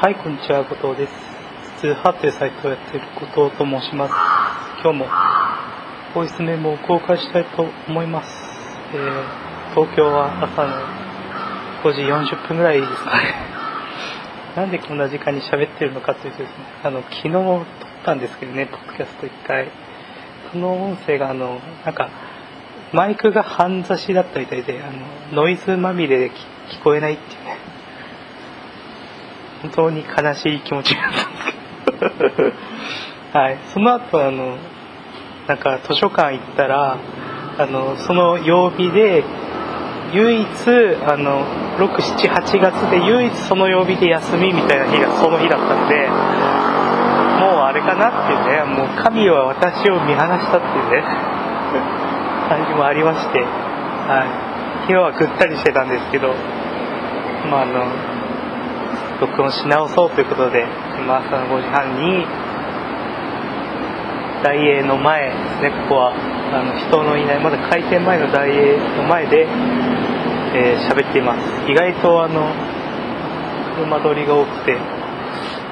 はい、こんにちは、後藤です。普通派というサイトをやっている後藤と申します。今日もボイスメモを公開したいと思います。えー、東京は朝の5時40分ぐらいですかね。なんでこんな時間に喋ってるのかというとですね、あの、昨日撮ったんですけどね、ポッドキャスト1回。その音声があの、なんか、マイクが半差しだったみたいで、あの、ノイズまみれで聞こえないっていうね。本当に悲しい気持ちになったんですけど。はい。その後あのなんか図書館行ったらあのその曜日で唯一あの678月で唯一その曜日で休みみたいな日がその日だったのでもうあれかなっていうねもう神は私を見放したっていうね 感じもありまして、はい、昨日はぐったりしてたんですけどまああの録音し直そうということで今朝の5時半に大英の前ですねここはあの人のいないまだ開店前の大英の前でえー、喋っています。意外とあの車通りが多くて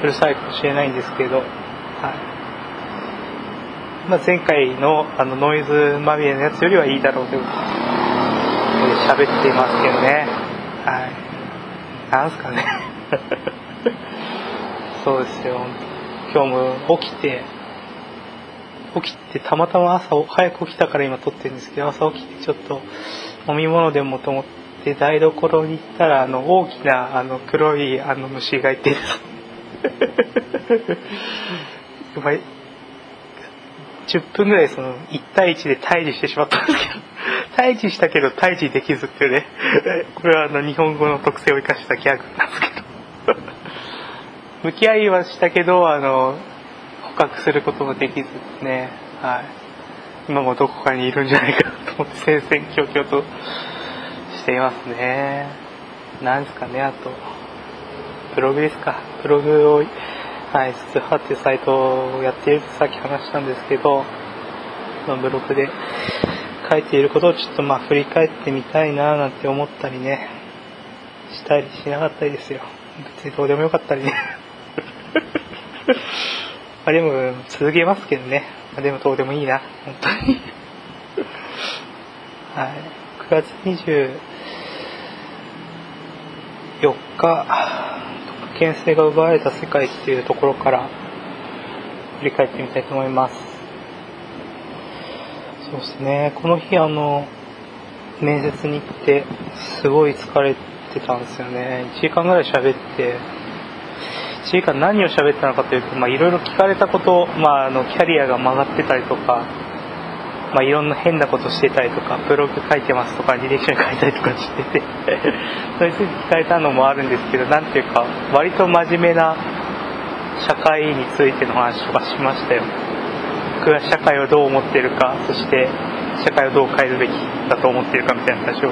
うるさいかもしれないんですけど、はい。まあ、前回のあのノイズまみれのやつよりはいいだろうということで喋っていますけどね。はい。なんすかね。そうですよ。今日も起きて起きてたまたま朝早く起きたから今撮ってるんですけど朝起きてちょっと飲み物でもと思って台所に行ったらあの大きなあの黒いあの虫がいて。10分ぐらいその1対1で退治してしまったんですけど。退治したけど退治できずっていうね。これはあの日本語の特性を生かしたギャグなんですけど。向き合いはしたけどあの捕獲することもできずですね。はい。今もどこかにいるんじゃないかと思って戦々恐々としていますね。なんですかねあと。ブログですか。ブログをはい、スツハっていうサイトをやっているとさっき話したんですけど、まあ、ブログで書いていることをちょっとまあ振り返ってみたいななんて思ったりね、したりしなかったりですよ。別にどうでもよかったりね。あでも続けますけどね。ま、でもどうでもいいな、本当に。はい。9月24日、危険性が奪われた世界っていうところから振り返ってみたいと思います。そうですね、この日あの、面接に行ってすごい疲れてたんですよね。1時間ぐらい喋って、1時間何を喋ったのかというと、いろいろ聞かれたこと、まああの、キャリアが曲がってたりとか、まあ、いろんな変なことしてたりとか、ブログ書いてますとか、履歴書に書いたりとかしてて それについて聞かれたのもあるんですけど、なんていうか、割と真面目な社会についての話とかしましたよ。僕が社会をどう思ってるか、そして社会をどう変えるべきだと思ってるかみたいな話を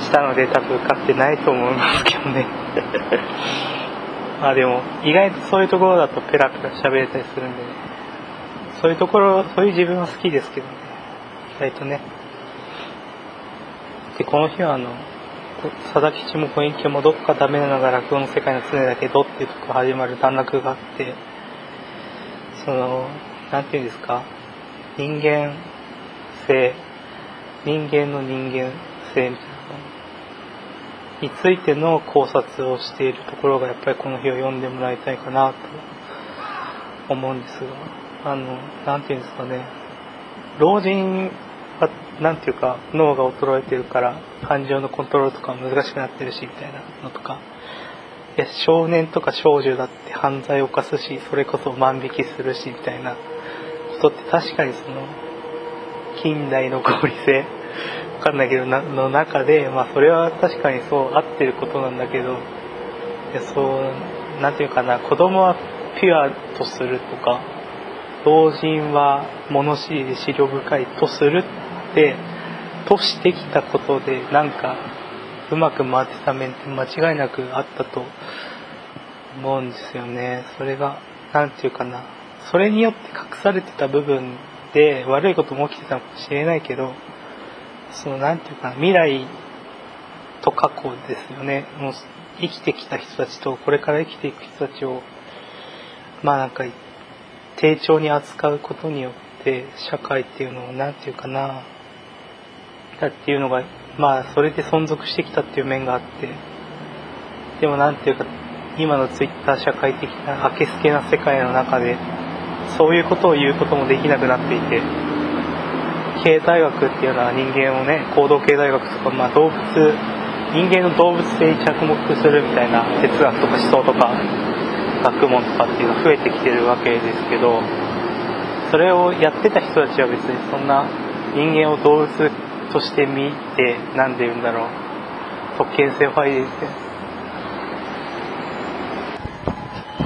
したので、多分受かってないと思いますけどね まあでも、意外とそういうところだとペラペラ喋れたりするんでね。そういうところ、そういう自分は好きですけどね。意外とね。で、この日はあの、佐々木吉も雰囲気もどっかダメなのが落語の世界の常だけどっていうとこ始まる段落があって、その、なんていうんですか、人間性、人間の人間性みたいなについての考察をしているところがやっぱりこの日を読んでもらいたいかなと思うんですが、あの、なんていうんですかね、老人は、なんていうか、脳が衰えてるから、感情のコントロールとか難しくなってるし、みたいなのとか、いや少年とか少女だって犯罪を犯すし、それこそ万引きするし、みたいなことって確かにその、近代の合理性、かんないけど、なの中で、まあそれは確かにそう合ってることなんだけど、そう、なんていうかな、子供はピュアとするとか、老人は物知りで思慮深いとするってとしてきたことでなんかうまく回ってた面って間違いなくあったと思うんですよね。それが何て言うかなそれによって隠されてた部分で悪いことも起きてたかもしれないけどその何て言うか未来と過去ですよね。もう生きてきた人たちとこれから生きていく人たちをまあなんか丁重に扱うことによって社会っていうのを何て言うかなだっていうのがまあそれで存続してきたっていう面があってでも何て言うか今のツイッター社会的なあけすけな世界の中でそういうことを言うこともできなくなっていて経済学っていうのは人間をね行動経済学とか、まあ、動物人間の動物性に着目するみたいな哲学とか思想とか学問とかっていうのが増えてきてるわけですけどそれをやってた人たちは別にそんな人間を動物として見て何で言うんだろう。特権性を排いて。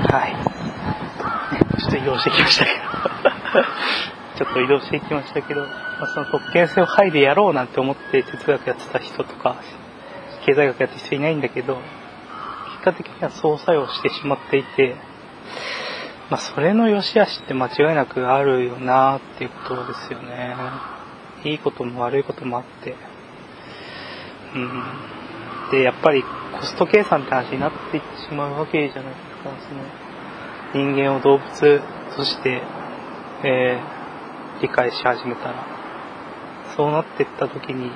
はい。ちょっと移動してきましたけど。ちょっと移動していきましたけど、まあ、その特権性を剥いでやろうなんて思って哲学やってた人とか経済学やってる人いないんだけど結果的にはそう作用してしまっていてまあそれの良し悪しって間違いなくあるよなっていうことですよね。いいことも悪いこともあって。うん。でやっぱりコスト計算って話になっていってしまうわけじゃないですか。その人間を動物として、えー理解し始めたらそうなってった時に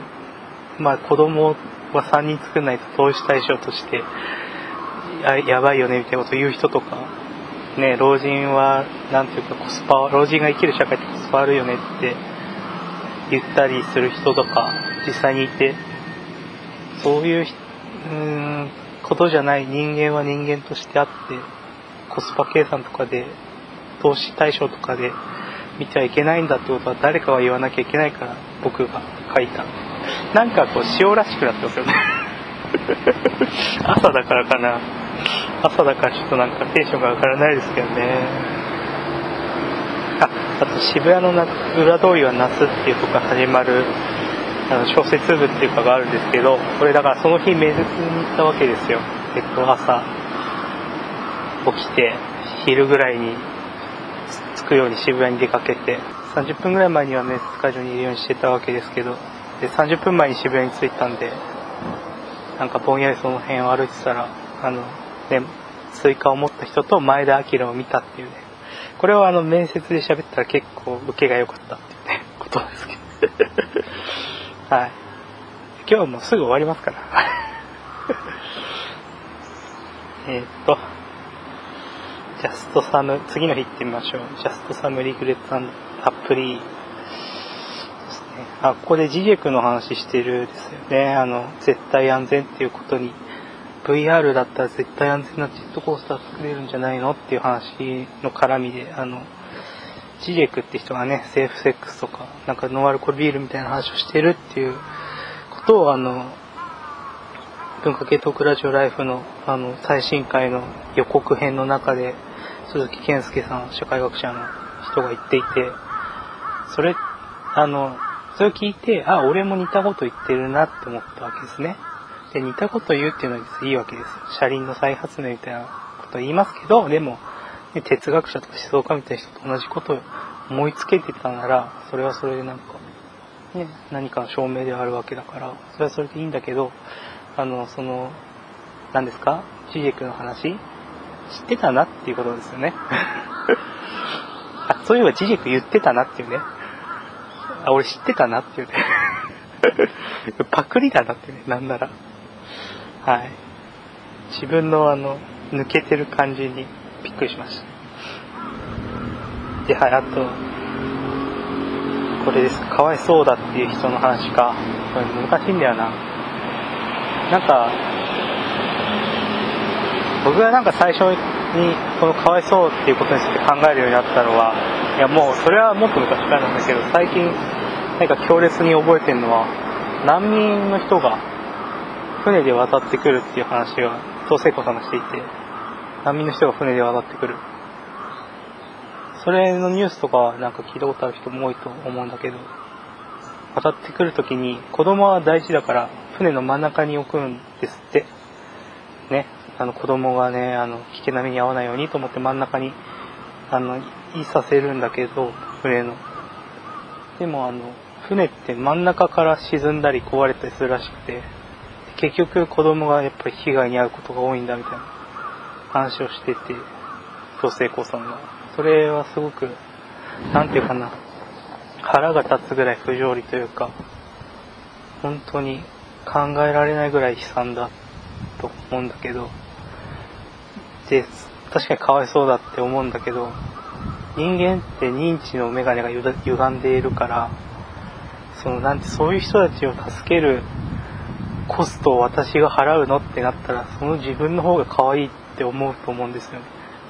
まあ子供は3人作んないと投資対象としてややばいよねみたいなことを言う人とかね老人は何ていうかコスパ老人が生きる社会ってコスパ悪いよねって言ったりする人とか実際にいてそういううんことじゃない人間は人間としてあってコスパ計算とかで投資対象とかで見ちゃいけないんだってことは誰かが言わなきゃいけないから僕が書いた。なんかこう塩らしくなってますよね。朝だからかな。朝だからちょっとなんかテンションが上がらないですけどね。ああと渋谷の裏通りは夏っていうとこから始まるあの小説部っていうかがあるんですけどこれだからその日面接に行ったわけですよ。えっと朝起きて昼ぐらいにくように渋谷に出かけて30分ぐらい前には面接会場にいるようにしてたわけですけどで30分前に渋谷に着いたんでなんかぼんやりその辺を歩いてたらあの、ね、スイカを持った人と前田日明を見たっていうね。これはあの面接で喋ったら結構受けが良かったっていうねことですけど。はい。今日もうすぐ終わりますから。えっと。ジャストサム、次の日行ってみましょう。ジャストサムリグレッツアップリーですね。あ、ここでジジェクの話してるですよね。あの、絶対安全っていうことに、VR だったら絶対安全なジェットコースター作れるんじゃないのっていう話の絡みで、あの、ジジェクって人がね、セーフセックスとか、なんかノンアルコールビールみたいな話をしてるっていうことを、あの、文化系トークラジオライフのあの最新回の予告編の中で鈴木健介さん、社会学者の人が言っていて、それ、あの、それを聞いて、あ、俺も似たこと言ってるなって思ったわけですね。で、似たこと言うっていうのはいいわけです。車輪の再発明みたいなこと言いますけど、でも、ね、哲学者とか思想家みたいな人と同じことを思いつけてたなら、それはそれでなんか、ね、何かの証明であるわけだから、それはそれでいいんだけど、あの、その、何ですか？ジジェクの話？知ってたなっていうことですよね。あ、そういえばジジク言ってたなっていうね。あ、俺知ってたなっていうね。パクリだなってね、なんなら。はい。自分のあの、抜けてる感じにびっくりしました。で、はい、あと、これですか、かわいそうだっていう人の話か。これ難しいんだよな。なんか、僕がなんか最初にこのかわいそうっていうことについて考えるようになったのはいやもうそれはもっと昔からなんだけど最近なんか強烈に覚えてるのは難民の人が船で渡ってくるっていう話が東聖子さんがしていて難民の人が船で渡ってくる。それのニュースとかなんか聞いたことある人も多いと思うんだけど渡ってくるときに子供は大事だから船の真ん中に置くんですって。ね。あの子供がね、あの、危険な目に遭わないようにと思って真ん中に、あの、いさせるんだけど、船の。でもあの、船って真ん中から沈んだり壊れたりするらしくて、結局子供がやっぱり被害に遭うことが多いんだみたいな話をしてて、女性子さんが。それはすごく、なんていうかな、腹が立つぐらい不条理というか、本当に考えられないぐらい悲惨だと思うんだけど、で、確かにかわいそうだって思うんだけど、人間って認知のメガネが歪んでいるから、そのなんてそういう人たちを助けるコストを私が払うのってなったら、その自分の方が可愛いって思うと思うんですよ。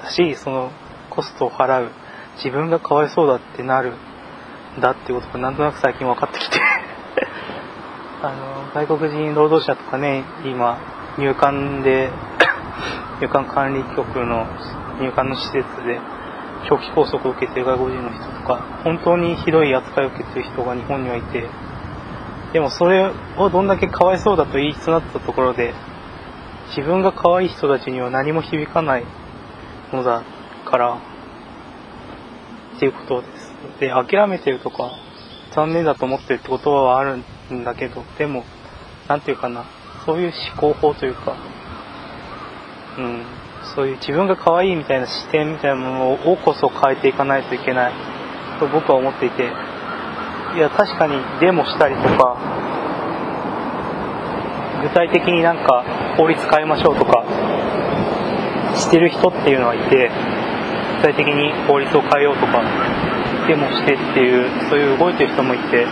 だし、そのコストを払う、自分がかわいそうだってなる、だってことがなんとなく最近分かってきて あの、外国人労働者とかね、今、入管で入管管理局の入管の施設で長期拘束を受けている外国人の人とか、本当にひどい扱いを受けている人が日本にはいて、でもそれをどんだけかわいそうだと言いつなったところで、自分が可愛い人たちには何も響かないのだから、っていうことです。で、諦めてるとか、残念だと思ってるってことはあるんだけど、でも、なんていうかな、そういう思考法というか、うん、そういう自分が可愛いみたいな視点みたいなものをこそ変えていかないといけない。と僕は思っていて、いや、確かにデモしたりとか、具体的になんか法律変えましょうとか、してる人っていうのはいて、具体的に法律を変えようとか、デモしてっていう、そういう動いてる人もいて、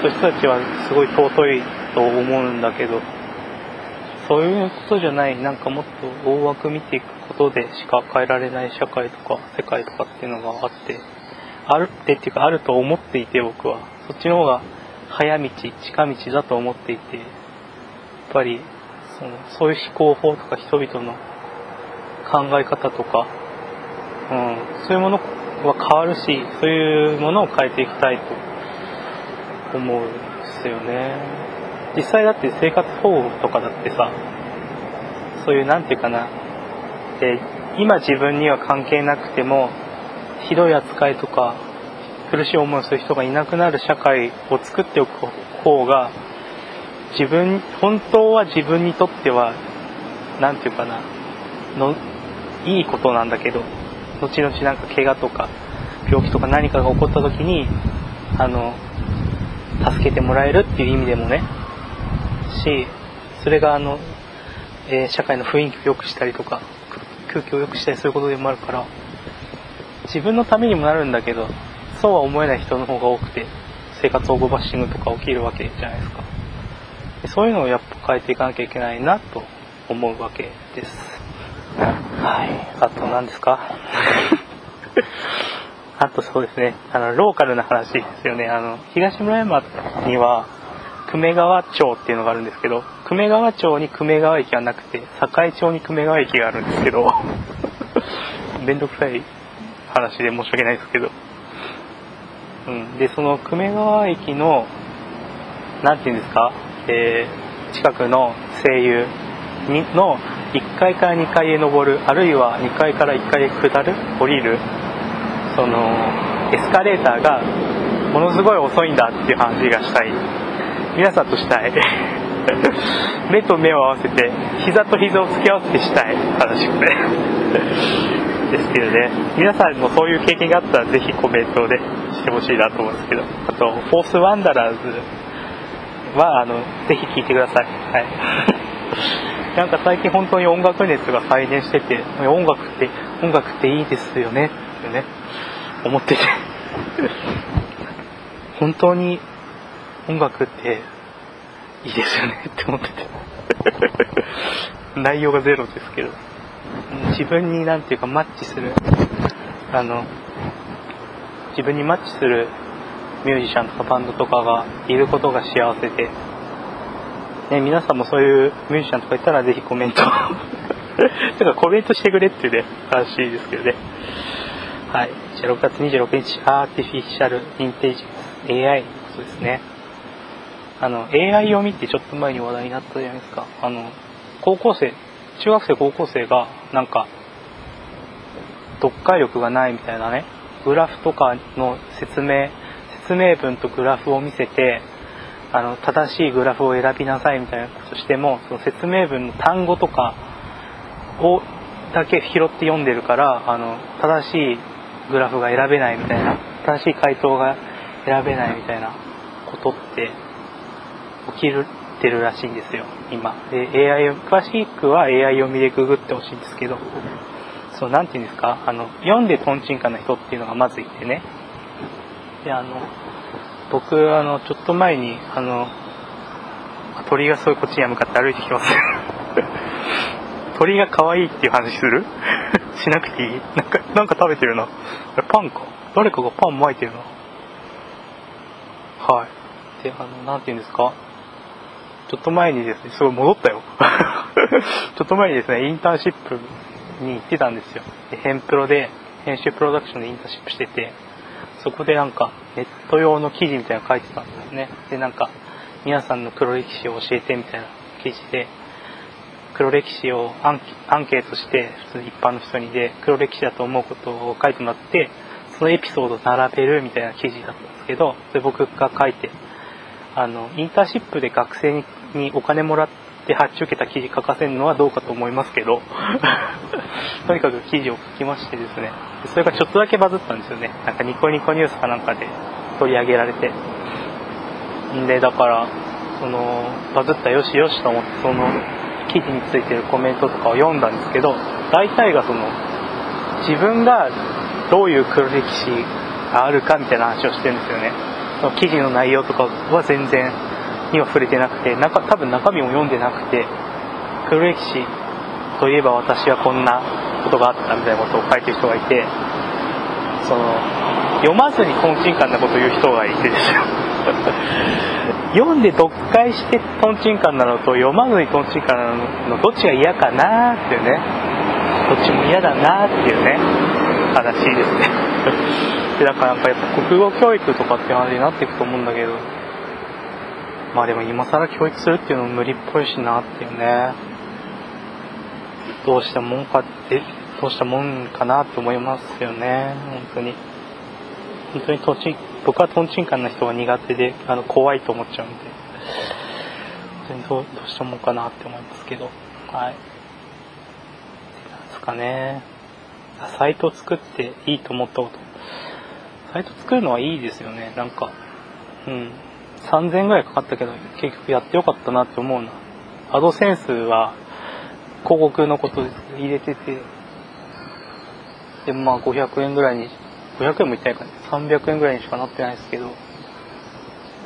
そういう人たちはすごい尊いと思うんだけど、そういうことじゃない、なんかもっと大枠見ていくことでしか変えられない社会とか世界とかっていうのがあって、あるってっていうかあると思っていて僕は。そっちの方が早道、近道だと思っていて、やっぱり、その、そういう思考法とか人々の考え方とか、うん、そういうものは変わるし、そういうものを変えていきたいと思うんですよね。実際だって生活保護とかだってさ、そういうなんていうかな、で、今自分には関係なくても、ひどい扱いとか苦しい思いをする人がいなくなる社会を作っておく方が自分本当は自分にとっては何て言うかなのいいことなんだけど後々なんか怪我とか病気とか何かが起こった時にあの助けてもらえるっていう意味でもねしそれがあの、えー、社会の雰囲気を良くしたりとか空気を良くしたりすることでもあるから自分のためにもなるんだけどそうは思えない人の方が多くて、生活保護バッシングとか起きるわけじゃないですか。そういうのをやっぱ変えていかなきゃいけないなと思うわけです。はい。あと何ですか？あとそうですね、あの、ローカルな話ですよね。あの、東村山には、久米川町っていうのがあるんですけど、久米川町に久米川駅はなくて、境町に久米川駅があるんですけど、めんどくさい話で申し訳ないですけど、うん、で、その久米川駅の、なんていうんですか、えー、近くの声優の1階から2階へ登る、あるいは2階から1階へ下る、降りる、その、エスカレーターがものすごい遅いんだっていう話がしたい。皆さんとしたい。目と目を合わせて、膝と膝を突き合わせてしたい話をね。ですけどね、皆さんもそういう経験があったらぜひコメントでしてほしいなと思うんですけど、あと、フォースワンダラーズは、あの、ぜひ聴いてください。はい。なんか最近本当に音楽熱が再燃してて、音楽って、音楽っていいですよねってね、思ってて本当に音楽っていいですよねって思ってて内容がゼロですけど。自分になんていうかマッチする、あの、自分にマッチするミュージシャンとかバンドとかがいることが幸せで、ね、皆さんもそういうミュージシャンとかいたらぜひコメントてかコメントしてくれっていうね、話ですけどね。はい。じゃあ6月26日、アーティフィシャルインテリジ AI のことですね。あの、AI 読みってちょっと前に話題になったじゃないですか。あの、高校生、中学生高校生がなんか読解力がないみたいなねグラフとかの説明説明文とグラフを見せてあの正しいグラフを選びなさいみたいなことしてもその説明文の単語とかをだけ拾って読んでるからあの正しいグラフが選べないみたいな正しい回答が選べないみたいなことって起きるてるらしいんですよ。今。で AI を詳しくは AI 読みでググってほしいんですけど。そうなんて言うんですか？あの読んでトンチンカな人っていうのがまずいてね。であの僕あのちょっと前にあの鳥がそういこっちに向かって歩いてきます。鳥が可愛いっていう話する？しなくていい？なんかなんか食べてるなパンか？誰かがパン巻いてるなはい。であのなんて言うんですか？ちょっと前にですねすごい戻ったよ。ちょっと前にですねインターンシップに行ってたんですよ。でヘンプロで編集プロダクションでインターンシップしててそこでなんかネット用の記事みたいなの書いてたんですね。でなんか皆さんの黒歴史を教えてみたいな記事で黒歴史をアンケートして普通一般の人にで黒歴史だと思うことを書いてもらってそのエピソードを並べるみたいな記事だったんですけどそれ僕が書いてあのインターンシップで学生ににお金もらって発注受けた記事書かせるのはどうかと思いますけど とにかく記事を書きましてですね。それがちょっとだけバズったんですよね。なんかニコニコニュースかなんかで取り上げられて。んでだからそのバズったよしよしと思ってその記事についてるコメントとかを読んだんですけど大体がその自分がどういう黒歴史があるかみたいな話をしてるんですよね。その記事の内容とかは全然には触れてなくて中多分中身も読んでなくて黒歴史といえば私はこんなことがあったみたいなことを書いてる人がいてその読まずにトンチンカンなことを言う人がいてですよ。読んで読解してトンチンカンなのと読まずにトンチンカンなのどっちが嫌かなっていうね。どっちも嫌だなっていうね話ですね。で だからやっぱ国語教育とかって話になっていくと思うんだけど。まあでも今更教育するっていうのも無理っぽいしなっていうね。どうしたもんかってどうしたもんかなって思いますよね。本当に。本当にトンチン僕はトンチンカンな人が苦手であの怖いと思っちゃうんで。本当にどうしたもんかなって思いますけど。はい。なんですかね。サイト作っていいと思ったこと。サイト作るのはいいですよね。なんかうん。3000円ぐらいかかったけど結局やってよかったなって思うな。アドセンスは広告のこと入れててでまあ500円ぐらいに500円もいってないかね。300円ぐらいにしかなってないですけど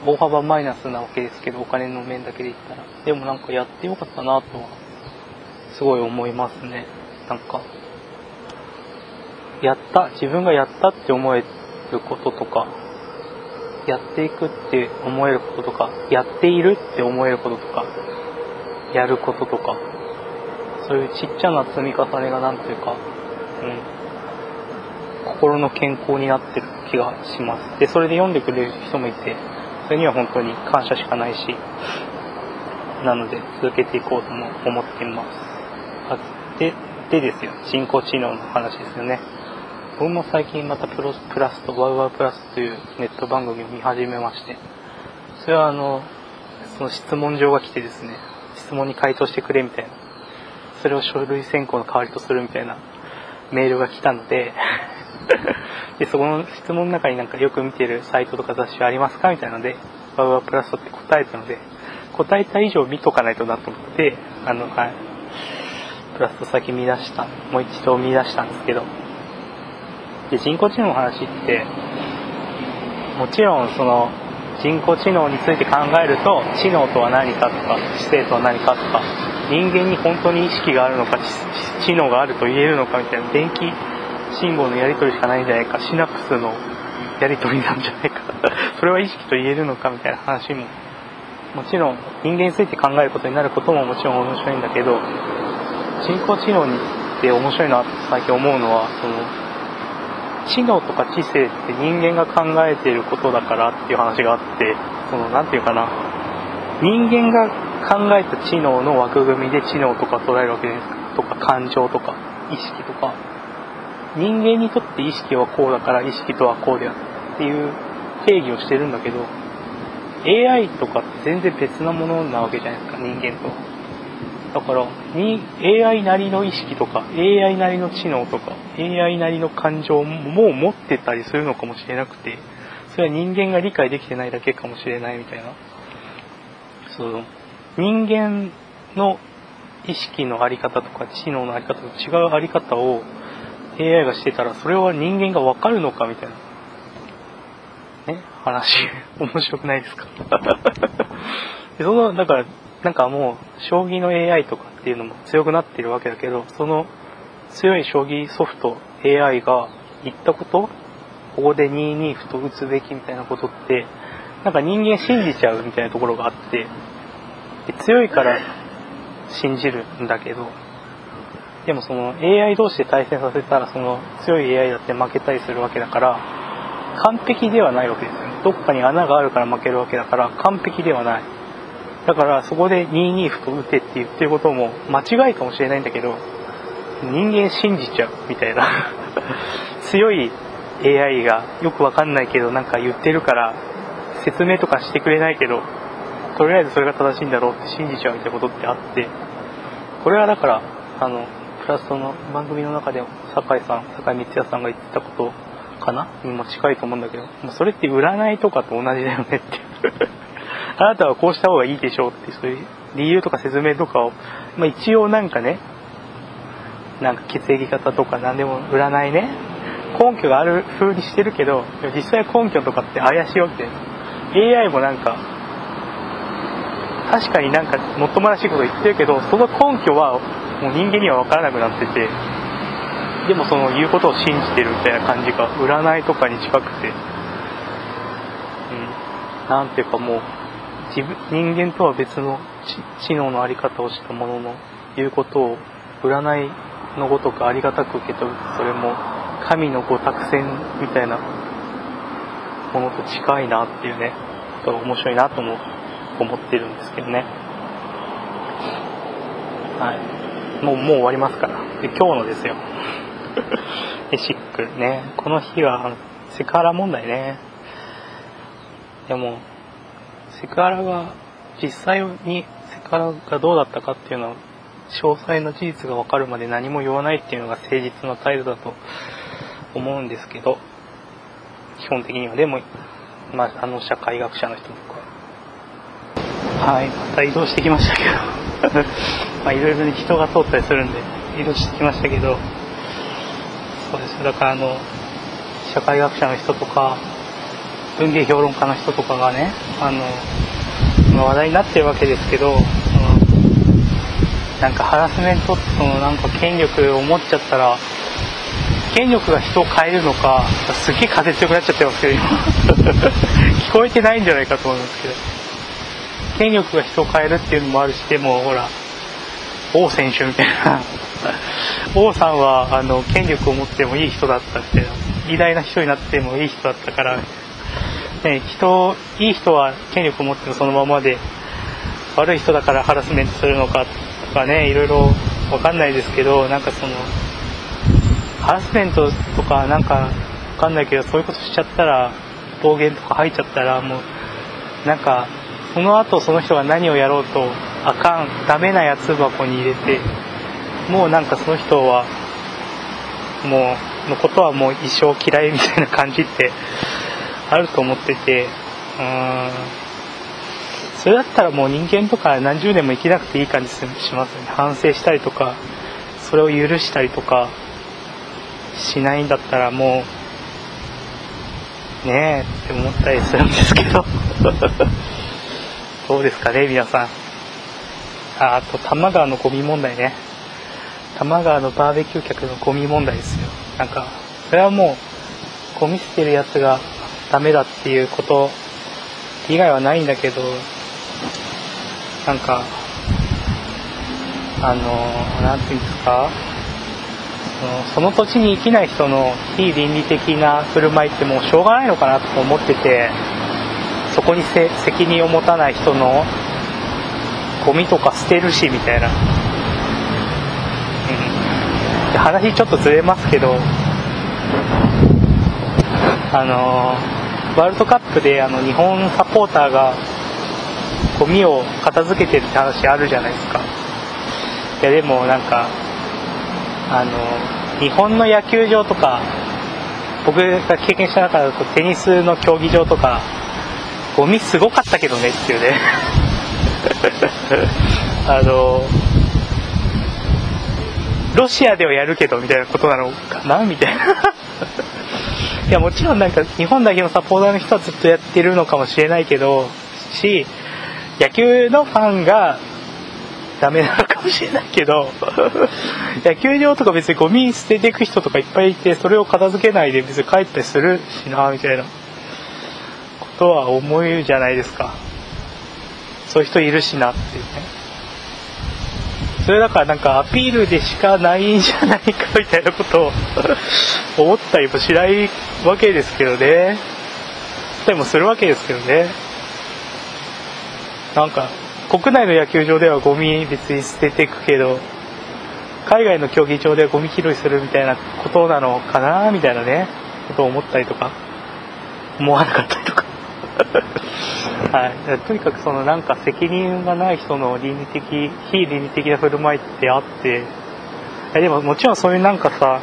大幅マイナスなわけですけどお金の面だけで言ったら。でもなんかやってよかったなとはすごい思いますね。なんかやった自分がやったって思えることとかやっていくって思えることとかやっているって思えることとかやることとかそういうちっちゃな積み重ねがなんというか、うん、心の健康になってる気がします。でそれで読んでくれる人もいてそれには本当に感謝しかないしなので続けていこうとも思っています。ででですよ。人工知能の話ですよね。僕も最近またプロプラスとワウワウプラスというネット番組を見始めましてそれはあのその質問状が来てですね質問に回答してくれみたいなそれを書類選考の代わりとするみたいなメールが来たので でそこの質問の中になんかよく見てるサイトとか雑誌ありますかみたいなのでワウワウプラスって答えたので答えた以上見とかないとなと思ってあのはい。プラスと先見出したもう一度見出したんですけどで人工知能の話ってもちろんその人工知能について考えると知能とは何かとか知性とは何かとか人間に本当に意識があるのか知能があると言えるのかみたいな電気信号のやり取りしかないんじゃないかシナプスのやり取りなんじゃないか それは意識と言えるのかみたいな話ももちろん人間について考えることになることももちろん面白いんだけど人工知能にって面白いなって最近思うのはその知能とか知性って人間が考えていることだからっていう話があってその何て言うかな。人間が考えた知能の枠組みで知能とか捉えるわけじゃないですか？とか感情とか意識とか。人間にとって意識はこうだから意識とはこうであるっていう定義をしてるんだけど AI とかって全然別なものなわけじゃないですか人間と。だからに AI なりの意識とか AI なりの知能とか AI なりの感情も持ってたりするのかもしれなくてそれは人間が理解できてないだけかもしれないみたいな。その人間の意識のあり方とか知能のあり方と違うあり方を AI がしてたらそれは人間がわかるのかみたいな。ね？話。面白くないですか？そのだからなんかもう将棋の AI とかっていうのも強くなってるわけだけどその強い将棋ソフト AI が言ったことここで2二歩と打つべきみたいなことってなんか人間信じちゃうみたいなところがあって強いから信じるんだけどでもその AI 同士で対戦させたらその強い AI だって負けたりするわけだから完璧ではないわけですよ。ねどっかに穴があるから負けるわけだから完璧ではない。だからそこで2二歩と打てって言ってることも間違いかもしれないんだけど人間信じちゃうみたいな。強い AI がよくわかんないけどなんか言ってるから説明とかしてくれないけどとりあえずそれが正しいんだろうって信じちゃうみたいなことってあってこれはだからあのプラスその番組の中で酒井さん酒井光也さんが言ってたことかなにも近いと思うんだけどもうそれって占いとかと同じだよねって。あなたはこうした方がいいでしょうってそういう理由とか説明とかを、まあ、一応なんかねなんか血液型とか何でも占いね根拠がある風にしてるけど実際根拠とかって怪しいわけで。AI もなんか確かになんかもっともらしいこと言ってるけどその根拠はもう人間には分からなくなっててでもその言うことを信じてるみたいな感じが占いとかに近くて。うん。なんていうかもう自分人間とは別の知能の在り方をしたものの言うことを占いのごとくありがたく受け取る。それも神のご託戦みたいなものと近いなっていうね面白いなとも思ってるんですけどね。はい。もうもう終わりますから。で今日のですよ。エシックね。この日はセクハラ問題ね。でもセクハラが実際にセクハラがどうだったかっていうのは詳細な事実が分かるまで何も言わないっていうのが誠実な態度だと思うんですけど基本的にはでも、まあ、あの社会学者の人とか。はい。また移動してきましたけど。まあいろいろに人が通ったりするんで移動してきましたけど。そうです。だからあの社会学者の人とか文芸評論家の人とかがねあの、ま話題になってるわけですけどなんかハラスメントってそのなんか権力を持っちゃったら権力が人を変えるのかすげえ風強くなっちゃってますけど今。聞こえてないんじゃないかと思いますけど。権力が人を変えるっていうのもあるしでもほら王選手みたいな。王さんはあの権力を持ってもいい人だったみたいな偉大な人になってもいい人だったから、ね、人いい人は権力を持ってもそのままで悪い人だからハラスメントするのかとかねいろいろ分かんないですけどなんかそのハラスメントとかなんか分かんないけどそういうことしちゃったら暴言とか吐いちゃったらもうなんかその後その人が何をやろうとあかんダメなやつ箱に入れてもうなんかその人はもうのことはもう一生嫌いみたいな感じってあると思っててうーん。それだったらもう人間とか何十年も生きなくていい感じしますよね。反省したりとかそれを許したりとかしないんだったらもうねえって思ったりするんですけど。どうですかね皆さん。ああと多摩川のゴミ問題ね。多摩川のバーベキュー客のゴミ問題ですよ。なんかそれはもうゴミ捨てるやつがダメだっていうこと以外はないんだけどなんかあの何て言うんですかその土地に生きない人の非倫理的な振る舞いってもうしょうがないのかなと思っててそこに責任を持たない人のゴミとか捨てるしみたいな。で話ちょっとずれますけどあのワールドカップであの日本サポーターがゴミを片付けてるって話あるじゃないですか。いやでもなんかあの日本の野球場とか僕が経験した中だとテニスの競技場とかゴミすごかったけどねっていうね。あのロシアではやるけどみたいなことなのかなみたいな。いやもちろんなんか日本代表のサポーターの人はずっとやってるのかもしれないけどし野球のファンがダメなのかもしれないけど 野球場とか別にゴミ捨てていく人とかいっぱいいてそれを片付けないで別に帰ったりするしなみたいな。ことは思うじゃないですか。そういう人いるしなっていうね。それだからなんかアピールでしかないんじゃないかみたいなことを 思ったりもしないわけですけどね。でもするわけですけどね。なんか国内の野球場ではゴミ別に捨てていくけど海外の競技場ではゴミ拾いするみたいなことなのかなみたいなねことを思ったりとか。思わなかったりとか。はい。とにかくそのなんか責任がない人の倫理的非倫理的な振る舞いってあってでももちろんそういうなんかさ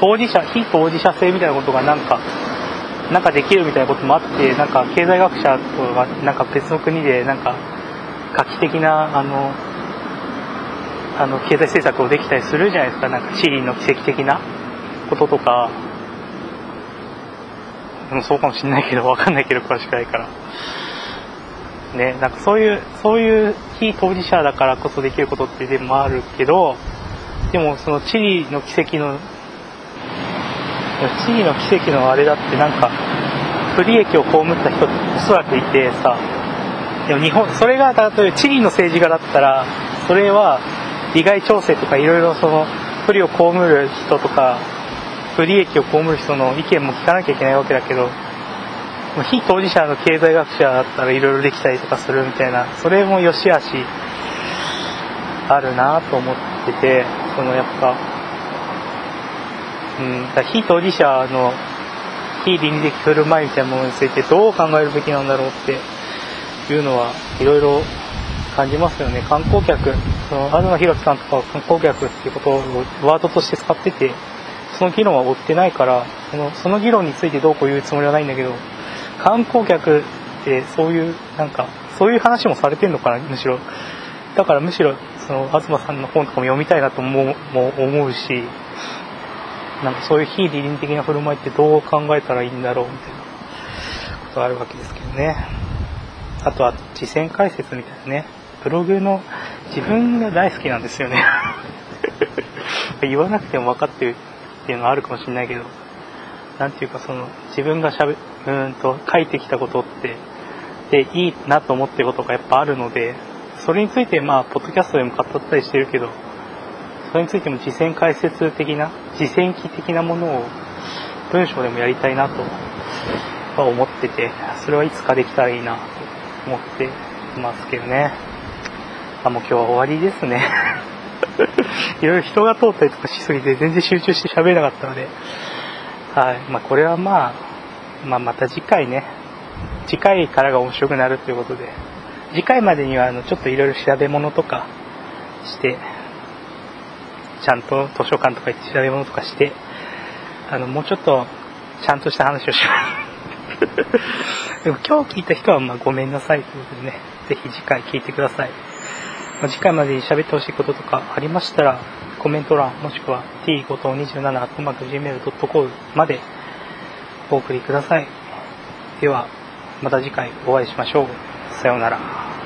当事者非当事者性みたいなことがなんかなんかできるみたいなこともあってなんか経済学者とかなんか別の国でなんか画期的なあのあの経済政策をできたりするじゃないですか。なんかチリの奇跡的なこととか。でもそうかもしれないけど分かんないけど詳しくないから。ねなんかそういうそういう非当事者だからこそできることってでもあるけどでもそのチリの奇跡のチリの奇跡のあれだってなんか不利益を被った人っておそらくいてさでも日本それが例えばチリの政治家だったらそれは利害調整とかいろいろその不利を被る人とか不利益を被る人の意見も聞かなきゃいけないわけだけど非当事者の経済学者だったらいろいろできたりとかするみたいなそれも良し悪しあるなと思っててそのやっぱうんだ非当事者の非倫理的振る舞いみたいなものについてどう考えるべきなんだろうっていうのはいろいろ感じますよね。観光客その東博さんとかは観光客っていうことをワードとして使っててその議論は追ってないからそのその議論についてどうこう言うつもりはないんだけど観光客ってそういうなんかそういう話もされてんのかなむしろ。だからむしろその東さんの本とかも読みたいなともも思うしなんかそういう非理倫的な振る舞いってどう考えたらいいんだろうみたいなことがあるわけですけどね。あとは次戦解説みたいなね。ブログの自分が大好きなんですよね。言わなくても分かってっていうのはあるかもしれないけどなんていうかその自分がしゃべうんと書いてきたことってでいいなと思ってることがやっぱあるのでそれについてまあポッドキャストでも語ったりしてるけどそれについても実践解説的な実践記的なものを文章でもやりたいなとは思っててそれはいつかできたらいいなと思ってますけどね。あもう今日は終わりですね。いろいろ人が通ったりとかしすぎて全然集中して喋れなかったので。はい。まあこれはまあ、まあ、また次回ね。次回からが面白くなるということで。次回までにはあのちょっといろいろ調べ物とかしてちゃんと図書館とか行って調べ物とかしてあのもうちょっとちゃんとした話をします。でも今日聞いた人はまあごめんなさいということでね。ぜひ次回聞いてください、ま、次回までに喋ってほしいこととかありましたらコメント欄もしくは t 5 2 7 g m a i l c o m までお送りください。ではまた次回お会いしましょう。さようなら。